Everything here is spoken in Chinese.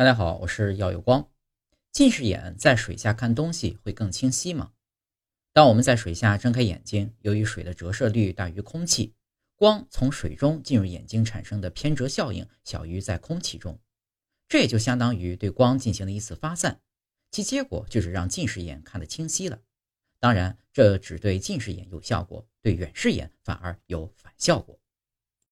大家好，我是耀有光。近视眼在水下看东西会更清晰吗？当我们在水下睁开眼睛，由于水的折射率大于空气，光从水中进入眼睛产生的偏折效应小于在空气中。这也就相当于对光进行了一次发散，其结果就是让近视眼看得清晰了。当然，这只对近视眼有效果，对远视眼反而有反效果。